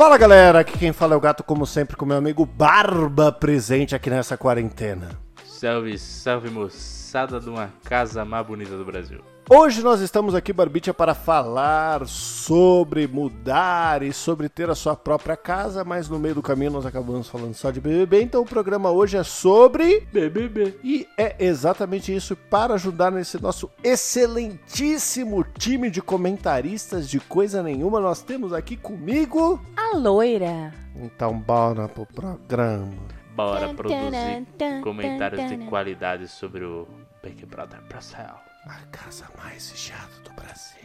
Fala galera, aqui quem fala é o gato, como sempre, com meu amigo Barba presente aqui nessa quarentena. Salve, salve moçada de uma casa mais bonita do Brasil. Hoje nós estamos aqui, Barbicha, para falar sobre mudar e sobre ter a sua própria casa, mas no meio do caminho nós acabamos falando só de BBB, então o programa hoje é sobre BBB. E é exatamente isso para ajudar nesse nosso excelentíssimo time de comentaristas de coisa nenhuma. Nós temos aqui comigo a loira. Então bora pro programa. Bora produzir comentários de qualidade sobre o Big Brother Brasil. A casa mais vigiada do Brasil.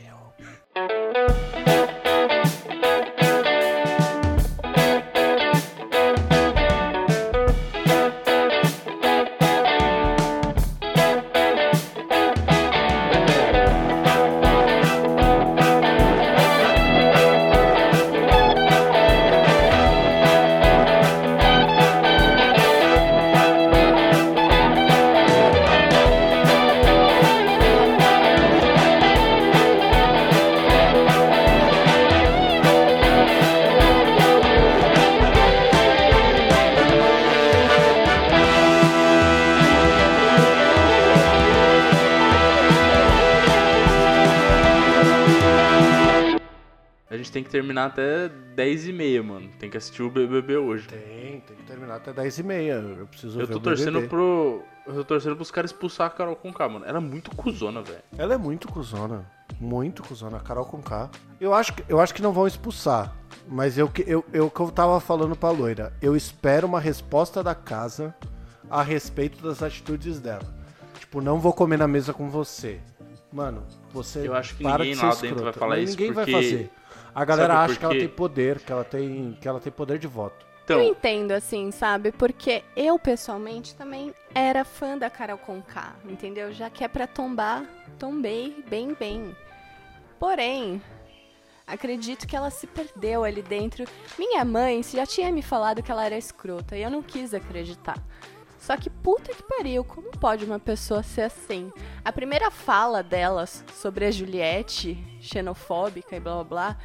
Tem que terminar até 10 e meia, mano. Tem que assistir o BBB hoje. Tem, tem que terminar até 10 e meia. Eu preciso Eu ver tô o torcendo BBB. pro. Eu tô torcendo pros caras expulsar a Carol Conká, mano. Ela é muito cuzona, velho. Ela é muito cuzona. Muito cuzona. A Carol com K. Eu acho, que- eu acho que não vão expulsar. Mas eu, que- eu, eu que eu tava falando pra loira. Eu espero uma resposta da casa a respeito das atitudes dela. Tipo, não vou comer na mesa com você. Mano, você Eu acho que ninguém lá dentro escrota. vai falar Mas isso Ninguém vai porque- fazer. A galera Sabe acha que ela tem poder, que ela tem, que ela tem poder de voto. Então, Eu entendo, assim, sabe? Porque eu, pessoalmente, também era fã da Carol Conká, entendeu? Já que é pra tombar, tombei bem, bem. Porém, acredito que ela se perdeu ali dentro. Minha mãe já tinha me falado que ela era escrota e eu não quis acreditar. Só que puta que pariu, como pode uma pessoa ser assim? A primeira fala delas sobre a Juliette, xenofóbica e blá blá blá,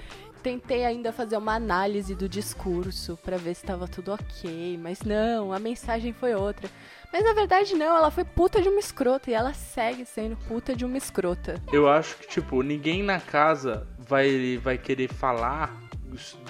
tentei ainda fazer uma análise do discurso pra ver se tava tudo ok, mas não, a mensagem foi outra. Mas na verdade não, ela foi puta de uma escrota e ela segue sendo puta de uma escrota. eu acho que, tipo, ninguém na casa vai, vai querer falar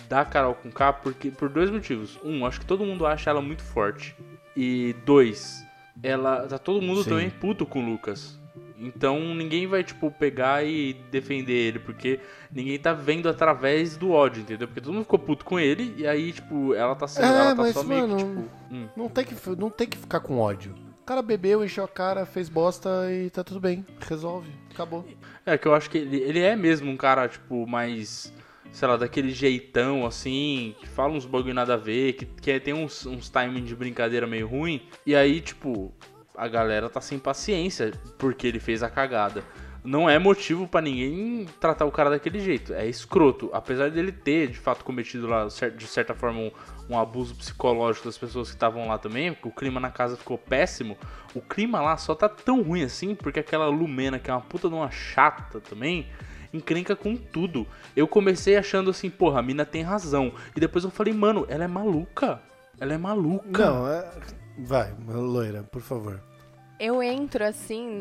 da Carol com K porque, por dois motivos. Um, acho que todo mundo acha ela muito forte. E dois, ela. Tá todo mundo Sim. também puto com o Lucas. Então ninguém vai, tipo, pegar e defender ele, porque ninguém tá vendo através do ódio, entendeu? Porque todo mundo ficou puto com ele, e aí, tipo, ela tá sendo. É, ela tá mas, só meio que, mano, tipo. hum. Não tem que, não tem que ficar com ódio. O cara bebeu, encheu a cara, fez bosta e tá tudo bem. Resolve. Acabou. É que eu acho que ele, ele é mesmo um cara, tipo, mais. Sei lá, daquele jeitão assim, que fala uns bagulho nada a ver, que, que tem uns, uns timing de brincadeira meio ruim. E aí, tipo, a galera tá sem paciência porque ele fez a cagada. Não é motivo pra ninguém tratar o cara daquele jeito. É escroto. Apesar dele ter, de fato, cometido lá, de certa forma, um, um abuso psicológico das pessoas que estavam lá também, porque o clima na casa ficou péssimo. O clima lá só tá tão ruim assim, porque aquela Lumena, que é uma puta de uma chata também, encrenca com tudo. Eu comecei achando assim, porra, a mina tem razão. E depois eu falei, mano, ela é maluca. Ela é maluca. Não, é... vai, loira, por favor. Eu entro assim,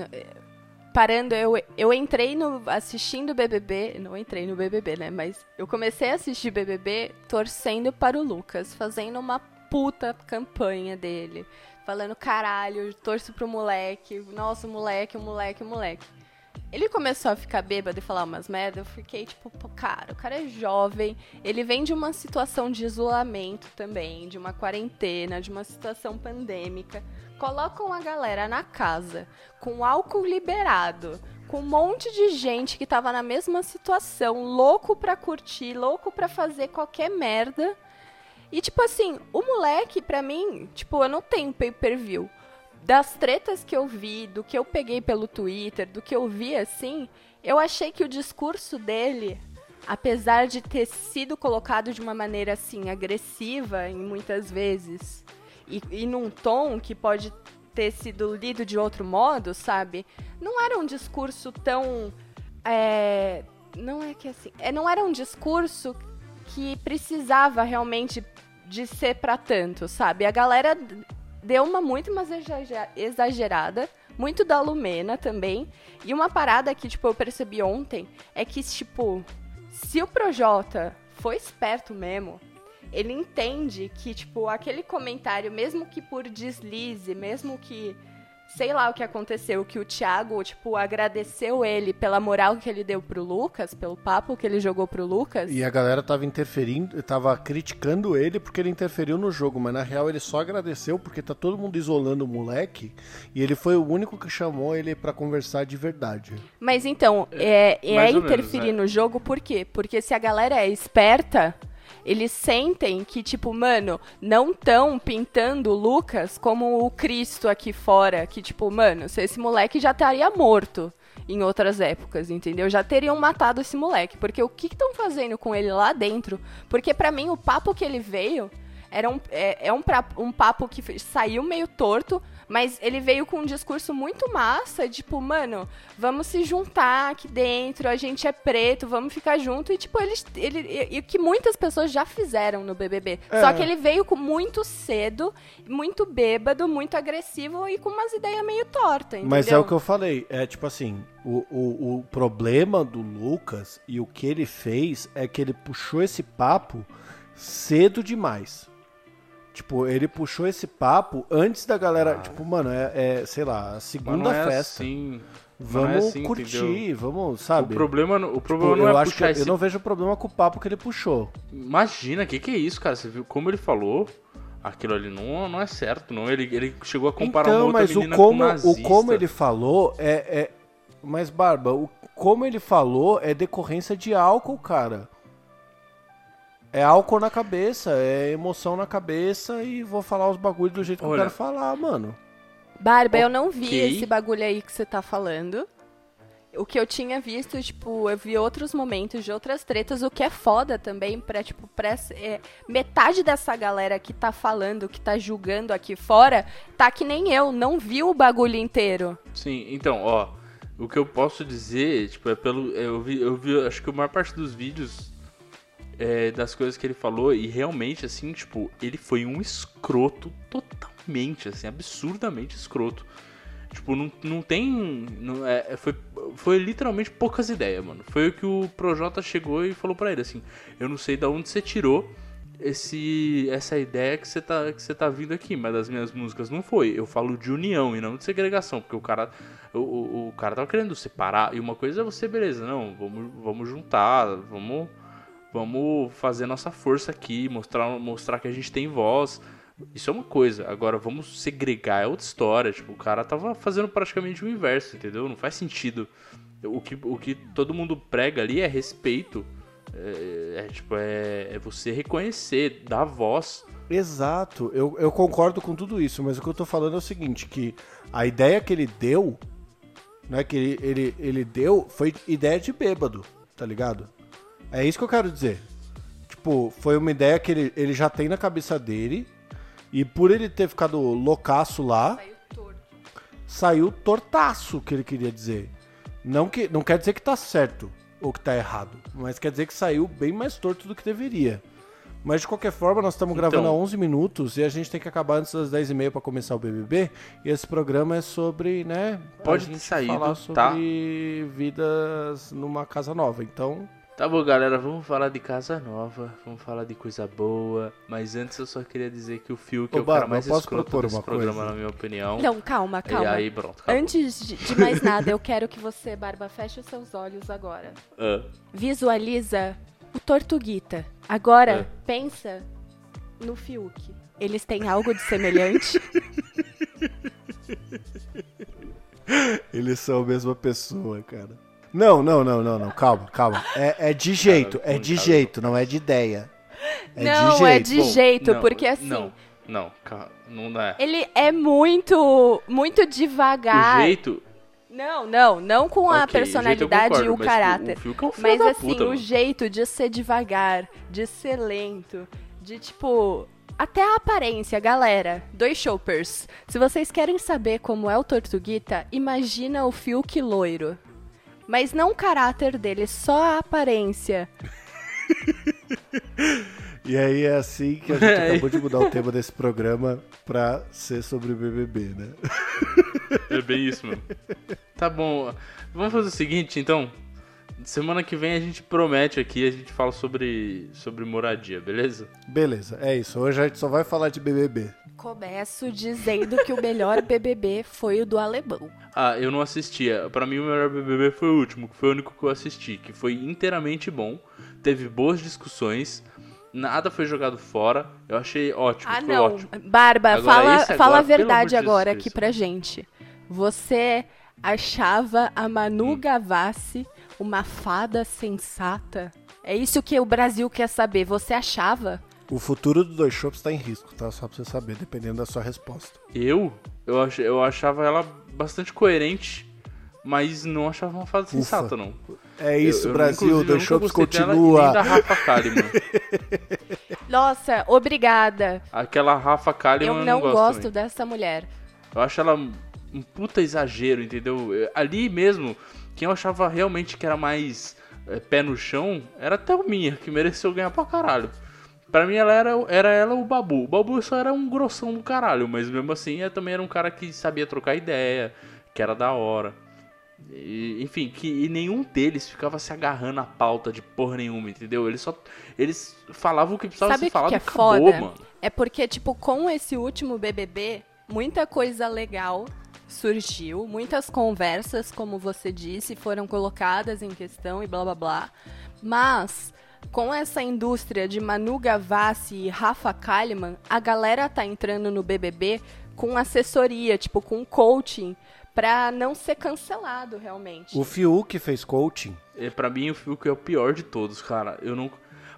parando, eu, eu entrei no assistindo BBB, não entrei no BBB, né, mas eu comecei a assistir BBB torcendo para o Lucas, fazendo uma puta campanha dele, falando caralho, eu torço pro moleque, nossa, o moleque, o moleque, o moleque. Ele começou a ficar bêbado e falar umas merda, eu fiquei tipo, pô, cara, o cara é jovem, ele vem de uma situação de isolamento também, de uma quarentena, de uma situação pandêmica. Colocam a galera na casa, com álcool liberado, com um monte de gente que tava na mesma situação, louco pra curtir, louco pra fazer qualquer merda. E tipo assim, o moleque, pra mim, tipo, eu não tenho pay-per-view das tretas que eu vi, do que eu peguei pelo Twitter, do que eu vi assim, eu achei que o discurso dele, apesar de ter sido colocado de uma maneira assim agressiva em muitas vezes e, e num tom que pode ter sido lido de outro modo, sabe? Não era um discurso tão. É, não é que assim. É, não era um discurso que precisava realmente de ser para tanto, sabe? A galera deu uma muito mais exagerada, muito da Lumena também. E uma parada que, tipo, eu percebi ontem é que, tipo, se o Projota foi esperto mesmo, ele entende que, tipo, aquele comentário, mesmo que por deslize, mesmo que sei lá o que aconteceu, que o Thiago, tipo, agradeceu ele pela moral que ele deu pro Lucas, pelo papo que ele jogou pro Lucas. E a galera tava interferindo, tava criticando ele porque ele interferiu no jogo, mas na real ele só agradeceu porque tá todo mundo isolando o moleque e ele foi o único que chamou ele para conversar de verdade. Mas então, é, é, é interferir menos, é. no jogo por quê? Porque se a galera é esperta, eles sentem que, tipo, mano, não tão pintando o Lucas como o Cristo aqui fora. Que, tipo, mano, se esse moleque já estaria morto em outras épocas, entendeu? Já teriam matado esse moleque. Porque o que estão fazendo com ele lá dentro? Porque para mim o papo que ele veio era um, é, é um, pra, um papo que saiu meio torto, mas ele veio com um discurso muito massa, tipo, mano, vamos se juntar aqui dentro, a gente é preto, vamos ficar junto. E, tipo, ele, ele, e que muitas pessoas já fizeram no BBB. É. Só que ele veio com muito cedo, muito bêbado, muito agressivo e com umas ideias meio tortas, Mas é o que eu falei, é tipo assim, o, o, o problema do Lucas e o que ele fez é que ele puxou esse papo cedo demais. Tipo, ele puxou esse papo antes da galera. Ah. Tipo, mano, é, é, sei lá, a segunda é festa. Assim. Vamos é assim, curtir, entendeu? vamos, sabe? O problema, o problema tipo, não é puxar esse... Eu não vejo problema com o papo que ele puxou. Imagina, o que, que é isso, cara? Você viu como ele falou? Aquilo ali não, não é certo, não. Ele, ele chegou a comparar então, uma outra mas o como, o como ele falou é, é... Mas, Barba, o como ele falou é decorrência de álcool, cara. É álcool na cabeça, é emoção na cabeça e vou falar os bagulhos do jeito que Olha. eu quero falar, mano. Barba, okay. eu não vi esse bagulho aí que você tá falando. O que eu tinha visto, tipo, eu vi outros momentos de outras tretas, o que é foda também pra, tipo, pra, é, metade dessa galera que tá falando, que tá julgando aqui fora, tá que nem eu, não viu o bagulho inteiro. Sim, então, ó, o que eu posso dizer, tipo, é pelo. Eu vi, eu vi acho que a maior parte dos vídeos é, das coisas que ele falou e realmente, assim, tipo, ele foi um escroto totalmente, assim, absurdamente escroto. Tipo, não, não tem. Não, é, é, foi, foi literalmente poucas ideias, mano. Foi o que o Projota chegou e falou para ele, assim, eu não sei de onde você tirou esse essa ideia que você tá que você tá vindo aqui, mas das minhas músicas não foi. Eu falo de união e não de segregação, porque o cara o, o, o cara tava querendo separar e uma coisa é você, beleza, não, vamos vamos juntar, vamos Vamos fazer nossa força aqui, mostrar, mostrar que a gente tem voz. Isso é uma coisa. Agora, vamos segregar, é outra história. Tipo, o cara tava fazendo praticamente o inverso, entendeu? Não faz sentido. O que, o que todo mundo prega ali é respeito. É, é tipo, é, é, você reconhecer, dar voz. Exato, eu, eu concordo com tudo isso, mas o que eu tô falando é o seguinte, que a ideia que ele deu, né, que ele, ele, ele deu, foi ideia de bêbado, tá ligado? É isso que eu quero dizer. Tipo, foi uma ideia que ele, ele já tem na cabeça dele. E por ele ter ficado loucaço lá. Saiu torto. Saiu tortaço, que ele queria dizer. Não, que, não quer dizer que tá certo ou que tá errado. Mas quer dizer que saiu bem mais torto do que deveria. Mas de qualquer forma, nós estamos gravando então, há 11 minutos e a gente tem que acabar antes das 10h30 para começar o BBB. E esse programa é sobre, né? Pode sair, falar tá? sobre tá? vidas numa casa nova. Então, Tá bom, galera, vamos falar de casa nova, vamos falar de coisa boa. Mas antes eu só queria dizer que o Fiuk é o cara mais escroto desse programa, coisa? na minha opinião. Não, calma, calma. E aí, pronto, acabou. Antes de, de mais nada, eu quero que você, Barba, feche os seus olhos agora. Uh. Visualiza o Tortuguita. Agora, uh. pensa no Fiuk. Eles têm algo de semelhante? Eles são a mesma pessoa, cara. Não, não, não, não, não. Calma, calma. É, é de jeito, é de jeito, não é de ideia. É não, de jeito. é de jeito, não, porque assim. Não, não, não dá. Ele é muito, muito devagar. O jeito. Não, não, não com a personalidade concordo, e o mas caráter. O, o é um mas assim, puta, o jeito de ser devagar, de ser lento, de tipo até a aparência, galera. Dois shoppers. Se vocês querem saber como é o Tortuguita, imagina o Fiuk loiro. Mas não o caráter dele, só a aparência. E aí é assim que a gente acabou de mudar o tema desse programa pra ser sobre o BBB, né? É bem isso, mano. Tá bom. Vamos fazer o seguinte, então. Semana que vem a gente promete aqui, a gente fala sobre, sobre moradia, beleza? Beleza, é isso. Hoje a gente só vai falar de BBB. Começo dizendo que o melhor BBB foi o do alemão. Ah, eu não assistia. Pra mim o melhor BBB foi o último, que foi o único que eu assisti, que foi inteiramente bom, teve boas discussões, nada foi jogado fora. Eu achei ótimo, Ah, foi não. ótimo. Barba, Agora, fala, agora, fala a verdade agora Jesus aqui pra gente. Você achava a Manu Hum. Uma fada sensata? É isso que o Brasil quer saber. Você achava? O futuro do Dois Shops tá em risco, tá? Só pra você saber, dependendo da sua resposta. Eu, eu, ach, eu achava ela bastante coerente, mas não achava uma fada sensata, não. É isso, Eu- eu, Brasil, Dois eu Shops dela e continua. nem da Rafa Kalimann. Nossa, obrigada. Aquela Rafa Kalimann Eu eu não gosto, gosto também. dessa mulher. Eu acho ela um puta exagero, entendeu? Eh, Ali mesmo, quem eu achava realmente que era mais eh, pé no chão era a Thelminha, que mereceu ganhar pra caralho. Pra mim, ela era, era ela o Babu. O Babu só era um grossão do caralho, mas mesmo assim, ela também era um cara que sabia trocar ideia, que era da hora. E, enfim, que e nenhum deles ficava se agarrando a pauta de porra nenhuma, entendeu? Eles só. Eles falavam o que precisava Sabe ser que, falado que é acabou, foda? mano. É porque, tipo, com esse último BBB, muita coisa legal surgiu, muitas conversas, como você disse, foram colocadas em questão e blá blá blá. Mas, com essa indústria de Manu Gavassi e Rafa Kalimann, a galera tá entrando no BBB com assessoria, tipo, com coaching, pra não ser cancelado realmente. O Fiuk fez coaching. É, pra mim, o Fiuk é o pior de todos, cara. Eu não.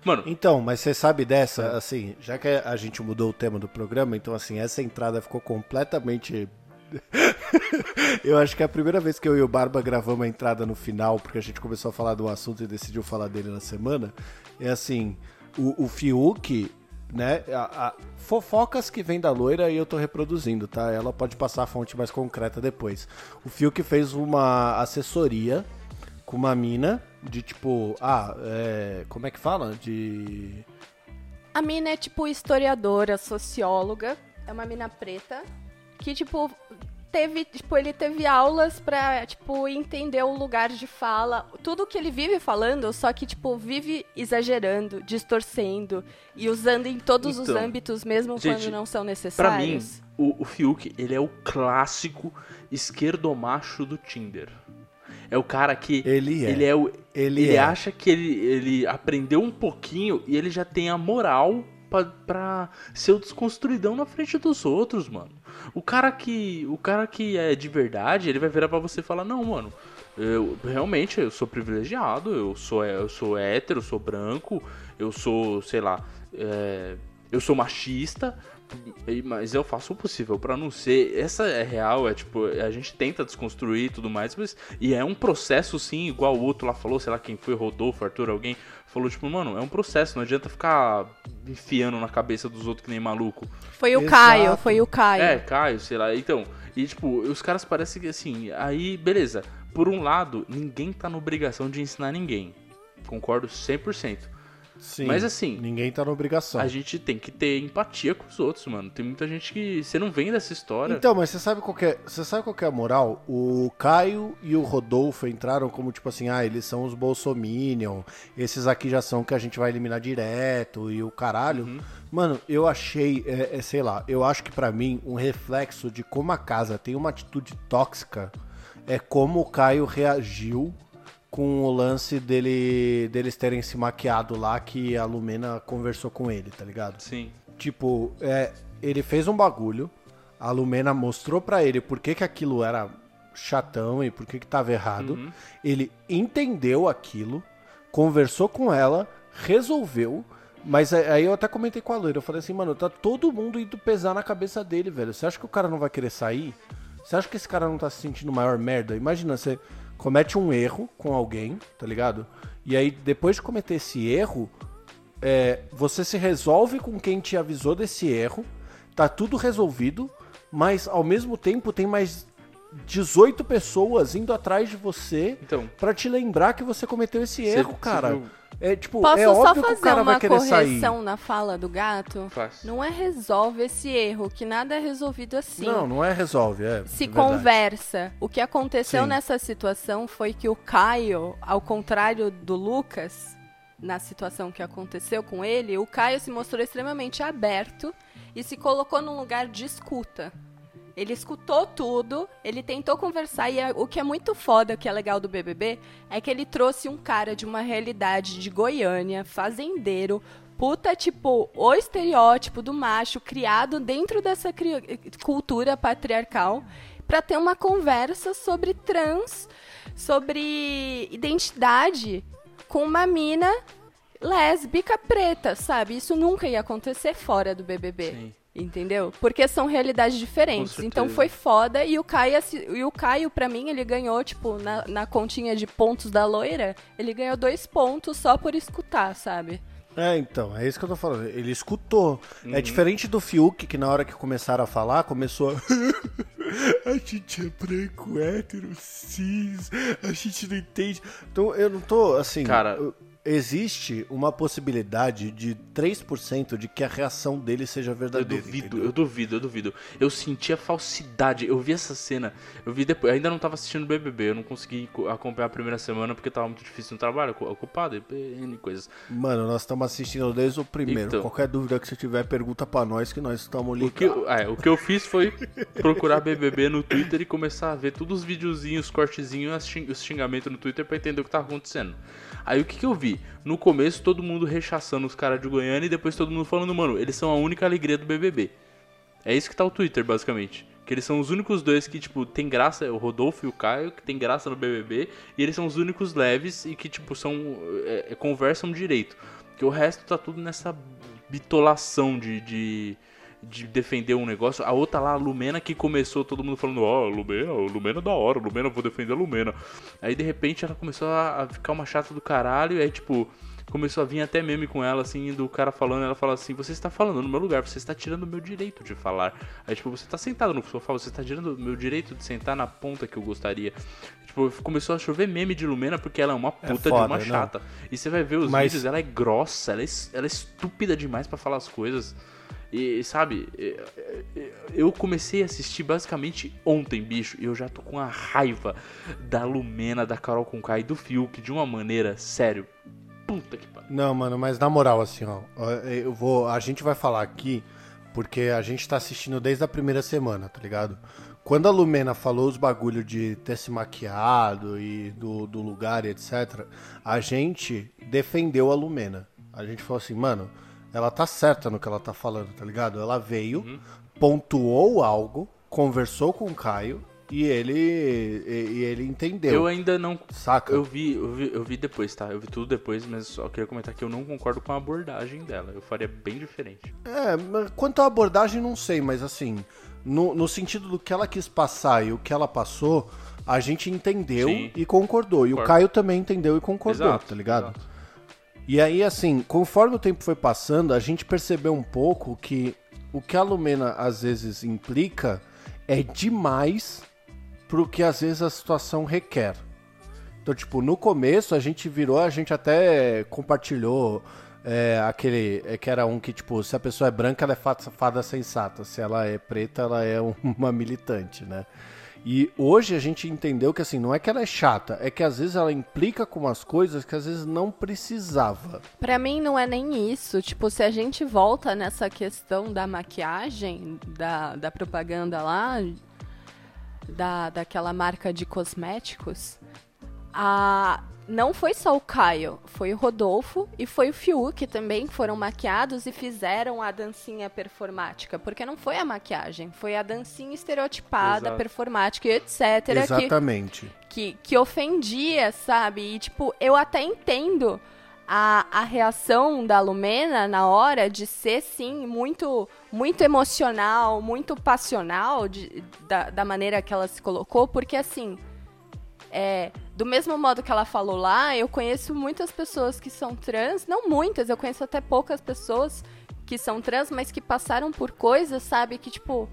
Mano, Então, mas você sabe dessa, assim, já que a gente mudou o tema do programa, então assim, essa entrada ficou completamente. eu acho que é a primeira vez que eu e o Barba gravamos a entrada no final, porque a gente começou a falar do assunto e decidiu falar dele na semana. É assim, o, o Fiuk, né? a- a- fofocas que vem da loira e eu tô reproduzindo, tá? Ela pode passar a fonte mais concreta depois. O Fiuk fez uma assessoria com uma mina de tipo, ah, é, como é que fala? De A mina é tipo historiadora, socióloga, é uma mina preta que tipo teve, tipo, ele teve aulas pra, tipo, entender o lugar de fala, tudo que ele vive falando, só que tipo vive exagerando, distorcendo e usando em todos os Então, âmbitos mesmo gente, quando não são Pra mim, necessários. o, o Fiuk, ele é o clássico esquerdomacho do Tinder. É o cara que. Ele é. Ele, é o, Ele ele é. acha que ele, ele aprendeu um pouquinho e ele já tem a moral pra, pra ser o desconstruidão na frente dos outros, mano. O cara que. O cara que é de verdade, ele vai virar pra você e falar, não, mano. Eu realmente eu sou privilegiado, eu sou, eu sou hétero, eu sou branco, eu sou, sei lá, é, eu sou machista, mas eu faço o possível pra não ser. Essa é real, é tipo, a gente tenta desconstruir e tudo mais, mas. E é um processo, sim, igual o outro lá falou, sei lá quem foi, Rodolfo, Arthur, alguém, falou, tipo, mano, é um processo, não adianta ficar enfiando na cabeça dos outros que nem maluco. Foi o Exato. Caio, foi o Caio. É, Caio, sei lá. Então, e tipo, os caras parecem que assim, aí, beleza. Por um lado, ninguém tá na obrigação de ensinar ninguém. Concordo 100%. Sim, Mas assim, ninguém tá na obrigação. A gente tem que ter empatia com os outros, mano. Tem muita gente que. Você não vem dessa história. Então, mas você sabe qual que é, você sabe qual é a moral? O Caio e o Rodolfo entraram como tipo assim, ah, eles são os Bolsominion, esses aqui já são que a gente vai eliminar direto e o caralho. Uhum. Mano, eu achei, é, é, sei lá, eu acho que pra mim um reflexo de como a casa tem uma atitude tóxica é como o Caio reagiu com o lance dele deles terem se maquiado lá que a Lumena conversou com ele, tá ligado? Sim. Tipo, é, ele fez um bagulho, a Lumena mostrou pra ele por que, que aquilo era chatão e por que, que tava errado. Uhum. Ele entendeu aquilo, conversou com ela, resolveu. Mas aí eu até comentei com a loira, eu falei assim, mano, tá todo mundo indo pesar na cabeça dele, velho. Você acha que o cara não vai querer sair? Você acha que esse cara não tá se sentindo maior merda? Imagina, você comete um erro com alguém, tá ligado? E aí, depois de cometer esse erro, é, você se resolve com quem te avisou desse erro, tá tudo resolvido, mas ao mesmo tempo tem mais 18 pessoas indo atrás de você Então. pra te lembrar que você cometeu esse erro, cara. viu? É tipo, Posso é só óbvio que o fazer cara vai uma querer sair. correção na fala do gato? Faz. Não é resolve esse erro, que nada é resolvido assim. Não, não é resolve, é. se é verdade. conversa. O que aconteceu Sim. nessa situação foi que o Caio, ao contrário do Lucas, na situação que aconteceu com ele, o Caio se mostrou extremamente aberto e se colocou num lugar de escuta. Ele escutou tudo, ele tentou conversar e é- o que é muito foda, o que é legal do BBB, é que ele trouxe um cara de uma realidade de Goiânia, fazendeiro, puta, tipo, o estereótipo do macho criado dentro dessa cri- cultura patriarcal pra ter uma conversa sobre trans, sobre identidade com uma mina lésbica preta, sabe? Isso nunca ia acontecer fora do BBB. Sim. Entendeu? Porque são realidades diferentes. Então foi foda e o Caio, e o Caio pra mim, ele ganhou, tipo, na, na continha de pontos da loira, ele ganhou dois pontos só por escutar, sabe? É, então, é isso que eu tô falando. Ele escutou. Uhum. É diferente do Fiuk, que na hora que começaram a falar, começou a... a gente é branco, hétero, cis, a gente não entende. Então, eu não tô, assim... Cara- eu- Existe uma possibilidade de 3% de que a reação dele seja Eu verdadeira. duvido, entendeu? eu duvido, eu duvido. Eu senti a falsidade. Eu vi essa cena. Eu vi depois. Ainda não tava assistindo BBB. Eu não consegui co- acompanhar a primeira semana porque tava muito difícil no trabalho, ocupado, e coisas. Mano, nós estamos assistindo desde o primeiro. Então. Qualquer dúvida que você tiver, pergunta pra nós que nós estamos O que, ligados. eu- é, o que eu fiz foi procurar BBB no Twitter e começar a ver todos os videozinhos, cortezinhos, as xing- os xingamentos no Twitter pra entender o que tava acontecendo. Aí o que, que eu vi? No começo todo mundo rechaçando os caras de Goiânia e depois todo mundo falando, mano, eles são a única alegria do BBB. É isso que tá o Twitter, basicamente. Que eles são os únicos dois que, tipo, tem graça, o Rodolfo e o Caio, que tem graça no BBB, e eles são os únicos leves e que, tipo, são. é, é, conversam direito. Que o resto tá tudo nessa bitolação de, de, de defender um negócio. A outra lá, a Lumena, que começou todo mundo falando, ó, Lumena, Lumena é da hora, Lumena, vou defender a Lumena. Aí de repente ela começou a, ficar uma chata do caralho, e aí, tipo. Começou a vir até meme com ela, assim, do cara falando, ela fala assim, você está falando no meu lugar, você está tirando o meu direito de falar. Aí, tipo, você está sentado no sofá, você está tirando o meu direito de sentar na ponta que eu gostaria. Tipo, começou a chover meme de Lumena porque ela é uma puta foda, de uma não. chata. E você vai ver os Mas- vídeos, ela é grossa, ela é, ela é estúpida demais pra falar as coisas. E, sabe, eu comecei a assistir basicamente ontem, bicho, e eu já tô com a raiva da Lumena, da Carol Conká e do Fiuk de uma maneira, sério. Puta que pariu. Não, mano, mas na moral, assim, ó, ó, eu vou. A gente vai falar aqui porque a gente tá assistindo desde a primeira semana, tá ligado? Quando a Lumena falou os bagulho de ter se maquiado e do, do lugar e etc., a gente defendeu a Lumena. A gente falou assim, mano, ela tá certa no que ela tá falando, tá ligado? Ela veio, pontuou algo, conversou com o Caio e ele, e, e ele entendeu. Eu ainda não. Saca? Eu vi, eu vi, eu vi depois, tá? Eu vi tudo depois, mas só queria comentar que eu não concordo com a abordagem dela. Eu faria bem diferente. É, quanto à abordagem, não sei, mas assim, no, no sentido do que ela quis passar e o que ela passou, a gente entendeu Sim. e concordou. E o. Caio também entendeu e concordou, Exato, tá ligado? exato. E aí, assim, conforme o tempo foi passando, a gente percebeu um pouco que o que a Lumena às vezes implica é demais pro que às vezes a situação requer. Então, tipo, no começo a gente virou, a gente até compartilhou é, aquele. é, que era um que, tipo, se a pessoa é branca, ela é fada, fada sensata. Se ela é preta, ela é uma militante, né? E hoje a gente entendeu que, assim, não é que ela é chata, é que às vezes ela implica com umas coisas que às vezes não precisava. Pra mim não é nem isso. Tipo, se a gente volta nessa questão da maquiagem, da, da propaganda lá, da, daquela marca de cosméticos, a, não foi só o Caio, foi o Rodolfo e foi o Fiuk também que foram maquiados e fizeram a dancinha performática. Porque não foi a maquiagem, foi a dancinha estereotipada, Exato. performática e etc. que Exatamente. que, que ofendia, sabe? E, tipo, eu até entendo a, a reação da Lumena na hora de ser, sim, muito muito emocional, muito passional de, da, da maneira que ela se colocou, porque, assim, É, do mesmo modo que ela falou lá, eu conheço muitas pessoas que são trans, não muitas, eu conheço até poucas pessoas que são trans, mas que passaram por coisas, sabe, que tipo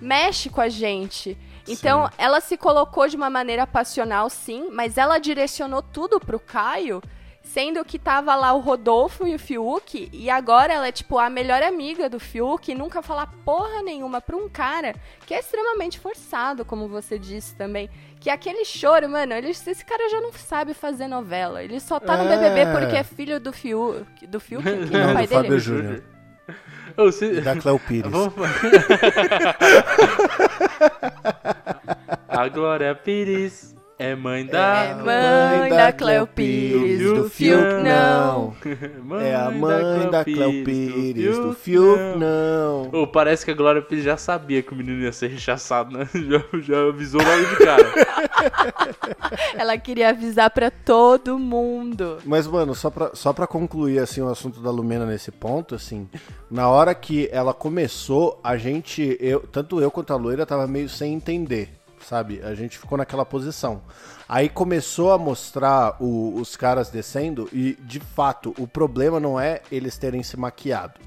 mexe com a gente. Então, sim. ela se colocou de uma maneira passional, sim, mas ela direcionou tudo pro Caio Sendo que tava lá o Rodolfo e o Fiuk, e agora ela é, tipo, a melhor amiga do Fiuk, e nunca falar porra nenhuma pra um cara que é extremamente forçado, como você disse também. Que aquele choro, mano, ele, esse cara já não sabe fazer novela. Ele só tá no BBB é. porque é filho do Fiuk. Do Fiuk? Quem não, é o pai do dele? Fábio Júnior. Oh, se... Da Cléo Pires. a Glória Pires. É mãe da. É mãe da Cleo Pires, do Fiuk não. é a mãe da Cleo Pires, do Fiuk não. Oh, parece que a Glória Pires já sabia que o menino ia ser rechaçado, né? Já, já avisou logo de cara. Ela queria avisar pra todo mundo. Mas, mano, só pra, só pra concluir, assim, o assunto da Lumena nesse ponto, assim, na hora que ela começou, a gente, eu, tanto eu quanto a loira, tava meio sem entender sabe? A gente ficou naquela posição. Aí começou a mostrar o, os caras descendo e, de fato, o problema não é eles terem se maquiado.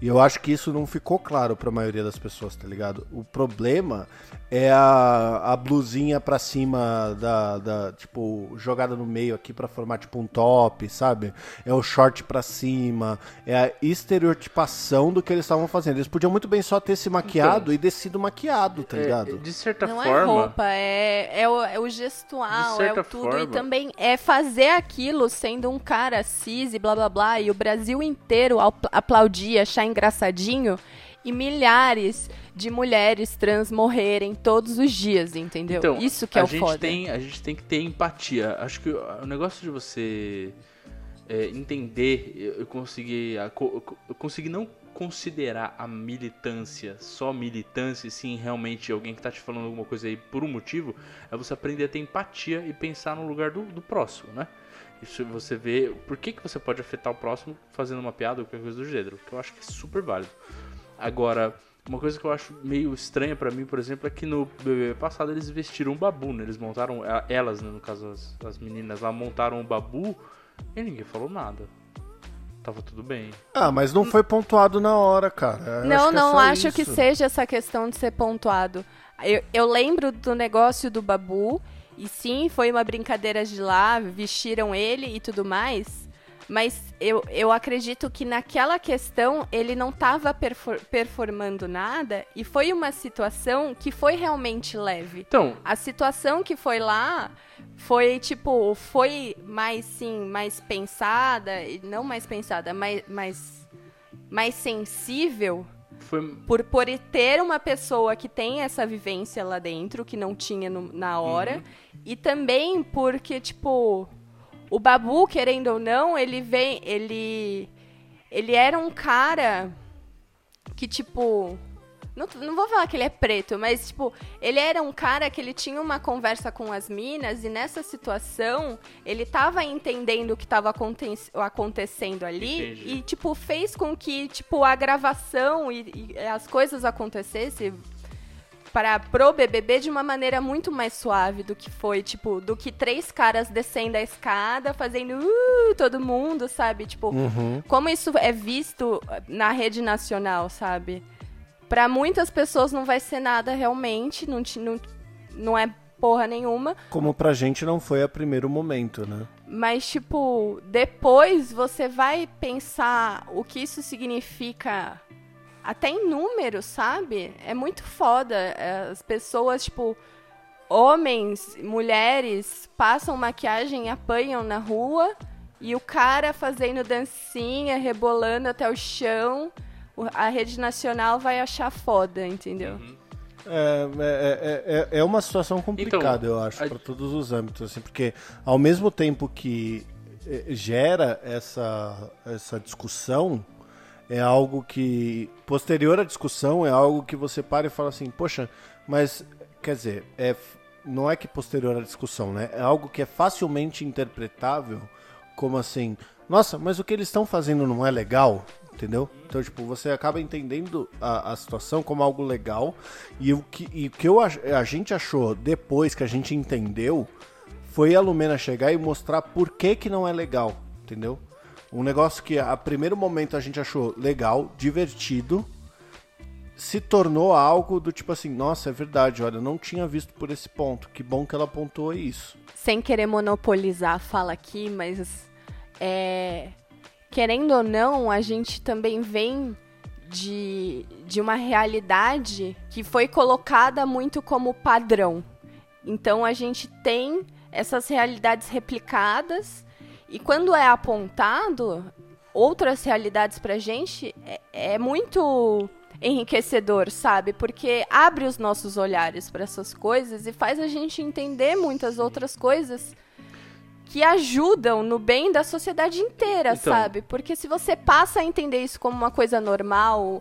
E eu acho que isso não ficou claro para a maioria das pessoas, tá ligado? O problema é a, a blusinha pra cima da, da, tipo, jogada no meio aqui para formar tipo um top, sabe? É o short pra cima, é a estereotipação do que eles estavam fazendo. Eles podiam muito bem só ter se maquiado então, e descido maquiado, tá é, ligado? De certa Não forma. Não é roupa, é, é, o, é o gestual, é o tudo. Forma, e também é fazer aquilo sendo um cara cis e blá blá blá, e o Brasil inteiro aplaudir, achar engraçadinho e milhares de mulheres trans morrerem todos os dias, entendeu? Então, Isso que é o foda. Tem, a gente tem que ter empatia. Acho que o negócio de você é, entender, eu consegui, eu consegui não considerar a militância só militância, sim realmente alguém que tá te falando alguma coisa aí por um motivo, é você aprender a ter empatia e pensar no lugar do, do próximo, né? Isso você vê por que, que você pode afetar o próximo fazendo uma piada ou qualquer coisa do gênero, que eu acho que é super válido. Agora, uma coisa que eu acho meio estranha para mim, por exemplo, é que no BBB passado eles vestiram um babu, né? Eles montaram, elas, né, no caso as, as meninas lá, montaram um babu e ninguém falou nada. Tava tudo bem. Ah, mas não foi pontuado na hora, cara. Eu não, acho é não é acho isso. que seja essa questão de ser pontuado. Eu, eu lembro do negócio do babu, e sim, foi uma brincadeira de lá, vestiram ele e tudo mais. Mas eu, eu acredito que naquela questão ele não estava perfor performando nada e foi uma situação que foi realmente leve. Então, a situação que foi lá foi tipo, foi mais sim, mais pensada, não mais pensada, mais mais, mais sensível. Foi... Por, por ter uma pessoa que tem essa vivência lá dentro, que não tinha no, na hora. Uhum. E também porque, tipo, o Babu, querendo ou não, ele vem. Ele. Ele era um cara que, tipo. Não, não vou falar que ele é preto, mas, tipo, ele era um cara que ele tinha uma conversa com as minas e nessa situação ele tava entendendo o que tava aconte acontecendo ali Entendi. e, tipo, fez com que, tipo, a gravação e, e as coisas acontecessem para pro BBB de uma maneira muito mais suave do que foi, tipo, do que três caras descendo a escada, fazendo uh, todo mundo, sabe? Tipo, uhum. como isso é visto na rede nacional, sabe? Para muitas pessoas não vai ser nada realmente, não, não, não é porra nenhuma. Como pra gente não foi a primeiro momento, né? Mas, tipo, depois você vai pensar o que isso significa até em números, sabe? É muito foda. É, as pessoas, tipo, homens, mulheres, passam maquiagem e apanham na rua. E o cara fazendo dancinha, rebolando até o chão. A rede nacional vai achar foda, entendeu? Uhum. É, é, é, é, uma situação complicada, então, eu acho, a... para todos os âmbitos, assim, porque ao mesmo tempo que gera essa, essa discussão, é algo que, posterior à discussão, é algo que você para e fala assim, poxa, mas, quer dizer, é, não é que posterior à discussão, né? É algo que é facilmente interpretável como assim, nossa, mas o que eles estão fazendo não é legal, entendeu? Então, tipo, você acaba entendendo a, a situação como algo legal e o que, e o que eu, a gente achou depois que a gente entendeu foi a Lumena chegar e mostrar por que que não é legal, entendeu? Um negócio que a primeiro momento a gente achou legal, divertido, se tornou algo do tipo assim, nossa, é verdade, olha, não tinha visto por esse ponto. Que bom que ela apontou isso. Sem querer monopolizar a fala aqui, mas é, querendo ou não, a gente também vem de, de uma realidade que foi colocada muito como padrão. Então a gente tem essas realidades replicadas e quando é apontado outras realidades pra gente, é, é muito enriquecedor, sabe? Porque abre os nossos olhares para essas coisas e faz a gente entender muitas outras coisas que ajudam no bem da sociedade inteira, Então. sabe? Porque se você passa a entender isso como uma coisa normal,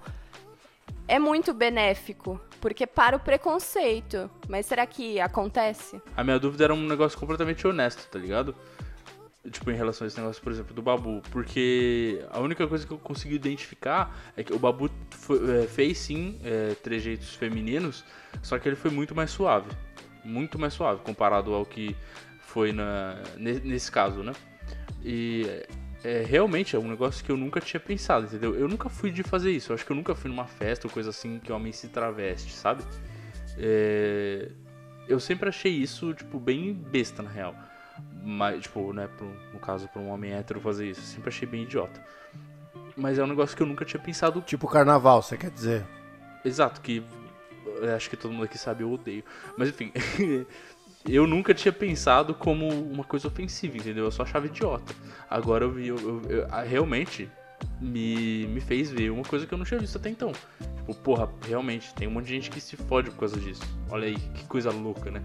é muito benéfico. Porque para o preconceito. Mas será que acontece? A minha dúvida era um negócio completamente honesto, tá ligado? Tipo, em relação a esse negócio, por exemplo, do Babu. Porque a única coisa que eu consegui identificar é que o Babu foi- é, fez sim é, trejeitos femininos, só que ele foi muito mais suave. Muito mais suave comparado ao que foi na, ne- nesse caso, né? E é, realmente é um negócio que eu nunca tinha pensado, entendeu? Eu nunca fui de fazer isso. Eu acho que eu nunca fui numa festa ou coisa assim que homem se traveste, sabe? É, eu sempre achei isso, tipo, bem besta, na real. Mas, tipo, né, pro- no caso, pra um homem hétero fazer isso, eu sempre achei bem idiota. Mas é um negócio que eu nunca tinha pensado. Tipo carnaval, você quer dizer? Exato, que acho que todo mundo aqui sabe, eu odeio. Mas enfim, eu nunca tinha pensado como uma coisa ofensiva, entendeu? Eu só achava idiota. Agora eu vi, eu, eu- eu- ah, realmente me, me fez ver uma coisa que eu não tinha visto até então. Tipo, porra, realmente, tem um monte de gente que se fode por causa disso. Olha aí, que coisa louca, né?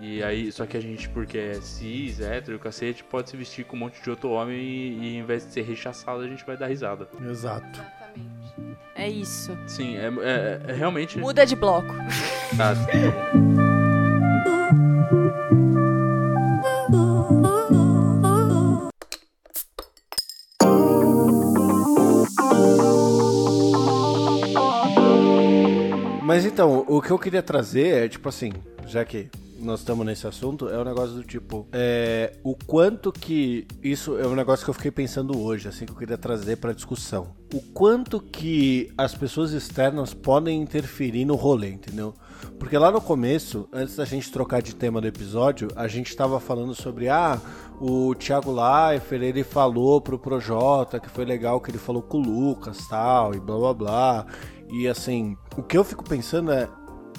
E aí, só que a gente, porque é cis, hétero, cacete, pode se vestir com um monte de outro homem e, e em vez de ser rechaçado, a gente vai dar risada. Exato. Exatamente. É isso. Sim, é, é- é realmente. Muda de bloco. Tá, Mas então, o que eu queria trazer é, tipo assim, já que nós estamos nesse assunto, é um negócio do tipo, é, o quanto que isso é um negócio que eu fiquei pensando hoje, assim, que eu queria trazer pra discussão. O quanto que as pessoas externas podem interferir no rolê, entendeu? Porque lá no começo, antes da gente trocar de tema do episódio, a gente tava falando sobre, ah, o Thiago Leifert, ele falou pro Projota que foi legal que ele falou com o Lucas, tal, e blá blá blá. E assim, o que eu fico pensando é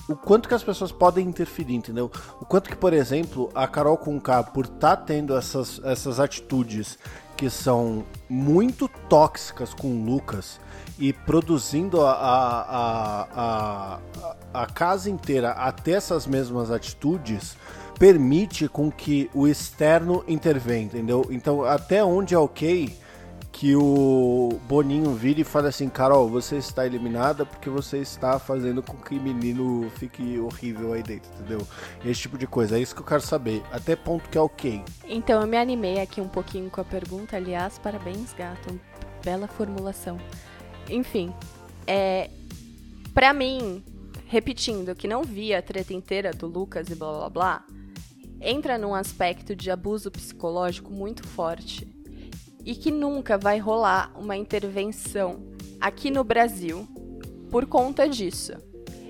o quanto que as pessoas podem interferir, entendeu? O quanto que, por exemplo, a Carol Conká, por estar tendo essas, essas atitudes que são muito tóxicas com o Lucas e produzindo a, a, a, a, a casa inteira a ter essas mesmas atitudes, permite com que o externo intervenha, entendeu? Então, até onde é ok que o Boninho vire e fale assim, Carol, você está eliminada porque você está fazendo com que o menino fique horrível aí dentro, entendeu? Esse tipo de coisa, é isso que eu quero saber. Até ponto que é ok. Então eu me animei aqui um pouquinho com a pergunta. Aliás, parabéns, gato. Bela formulação. Enfim, é. Pra mim, repetindo, que não vi a treta inteira do Lucas e blá blá blá, entra num aspecto de abuso psicológico muito forte. E que nunca vai rolar uma intervenção aqui no Brasil por conta disso.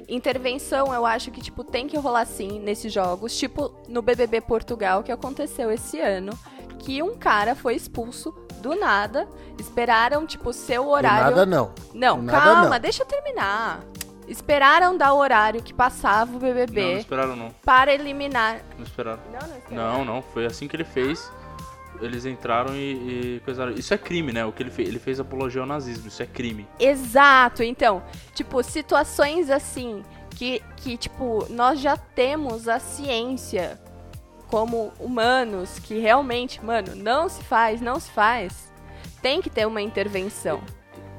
Intervenção, eu acho que tipo tem que rolar sim nesses jogos, tipo no BBB Portugal que aconteceu esse ano, que um cara foi expulso do nada, esperaram tipo seu Do horário. nada não. Não, Do nada, calma, não. deixa eu terminar. Esperaram dar o horário que passava o Não, BBB não esperaram não. para eliminar. Não esperaram. Não, não esperaram. Não, não, foi assim que ele fez. Eles entraram e, e coisaram. Isso é crime, né? O que ele fez? Ele fez apologia ao nazismo, isso é crime. Exato, então, tipo, situações assim que, que tipo, nós já temos a ciência como humanos que realmente, mano, não se faz, não se faz. Tem que ter uma intervenção.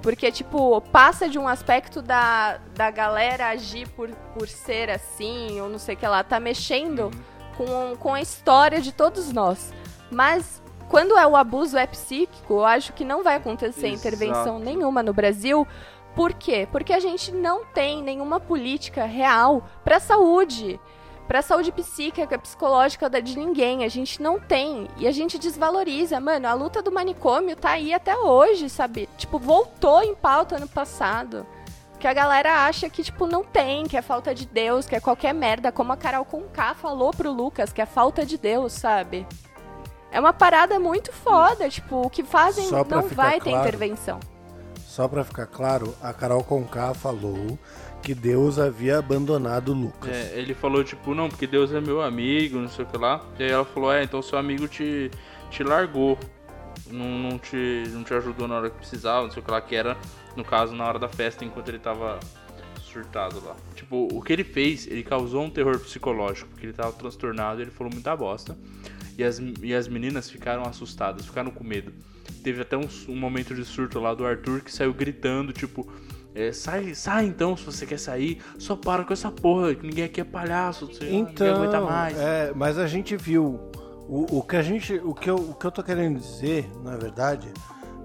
Porque, tipo, passa de um aspecto da, da galera agir por, por ser assim, ou não sei o que lá, tá mexendo com, com a história de todos nós. Mas quando é o abuso é psíquico, eu acho que não vai acontecer Exato. intervenção nenhuma no Brasil. Por quê? Porque a gente não tem nenhuma política real para saúde. pra saúde psíquica, psicológica de ninguém. A gente não tem. E a gente desvaloriza. Mano, a luta do manicômio tá aí até hoje, sabe? Tipo, voltou em pauta ano passado. Que a galera acha que, tipo, não tem, que é falta de Deus, que é qualquer merda. Como a Carol Conká falou pro Lucas, que é falta de Deus, sabe? É uma parada muito foda, tipo, o que fazem Só não vai ter claro. intervenção. Só pra ficar claro, a Carol Conká falou que Deus havia abandonado Lucas. É, ele falou, tipo, não, porque Deus é meu amigo, não sei o que lá. E aí ela falou, é, então seu amigo te, te largou. Não, não, te, não te ajudou na hora que precisava, não sei o que lá, que era, no caso, na hora da festa, enquanto ele tava surtado lá. Tipo, o que ele fez, ele causou um terror psicológico, porque ele tava transtornado, ele falou muita bosta. E as, e as meninas ficaram assustadas, ficaram com medo. Teve até um, um momento de surto lá do Arthur que saiu gritando, tipo, é, sai, sai então se você quer sair, só para com essa porra, que ninguém aqui é palhaço, você ninguém aguenta Então, mais. é, mas a gente viu o, o que a gente, o que, eu, o que eu tô querendo dizer, na verdade,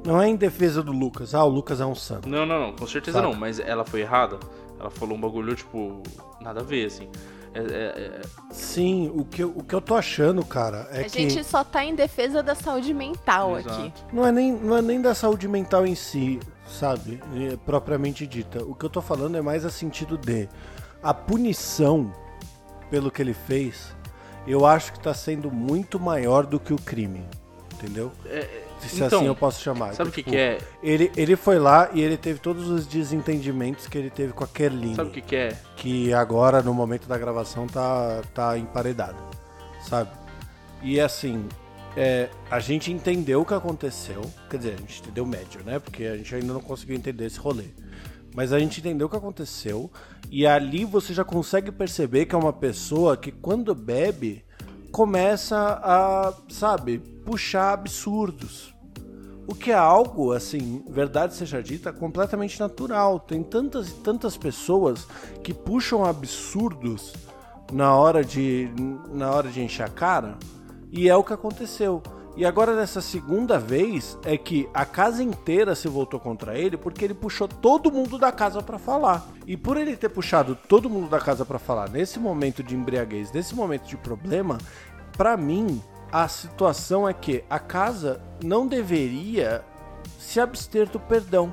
não é em defesa do Lucas. Ah, o Lucas é um santo. Não, não, não, com certeza Saca. não, mas ela foi errada. Ela falou um bagulho, tipo, nada a ver, assim. É, é- é- Sim, o que, eu- o que eu tô achando, cara, é a que gente só tá em defesa da saúde mental Exato. aqui. não é, nem, não é nem da saúde mental em si, sabe? É, Propriamente dita. O que eu tô falando é mais a sentido de a punição pelo que ele fez, eu acho que tá sendo muito maior do que o crime. Entendeu? Se então, assim eu posso chamar. sabe o que, Tipo, que é? Ele, ele foi lá e ele teve todos os desentendimentos que ele teve com a Kerline. Sabe o que, que é? que agora, no momento da gravação, tá, tá emparedada, sabe? E assim, é, a gente entendeu o que aconteceu, quer dizer, a gente entendeu médio, né? Porque a gente ainda não conseguiu entender esse rolê. Mas a gente entendeu o que aconteceu, e ali você já consegue perceber que é uma pessoa que, quando bebe, começa a, sabe, puxar absurdos. O que é algo, assim, verdade seja dita, completamente natural. Tem tantas e tantas pessoas que puxam absurdos na hora de na hora de encher a cara, e é o que aconteceu. E agora nessa segunda vez é que a casa inteira se voltou contra ele porque ele puxou todo mundo da casa pra falar. E por ele ter puxado todo mundo da casa pra falar nesse momento de embriaguez, nesse momento de problema, pra mim a situação é que a casa não deveria se abster do perdão,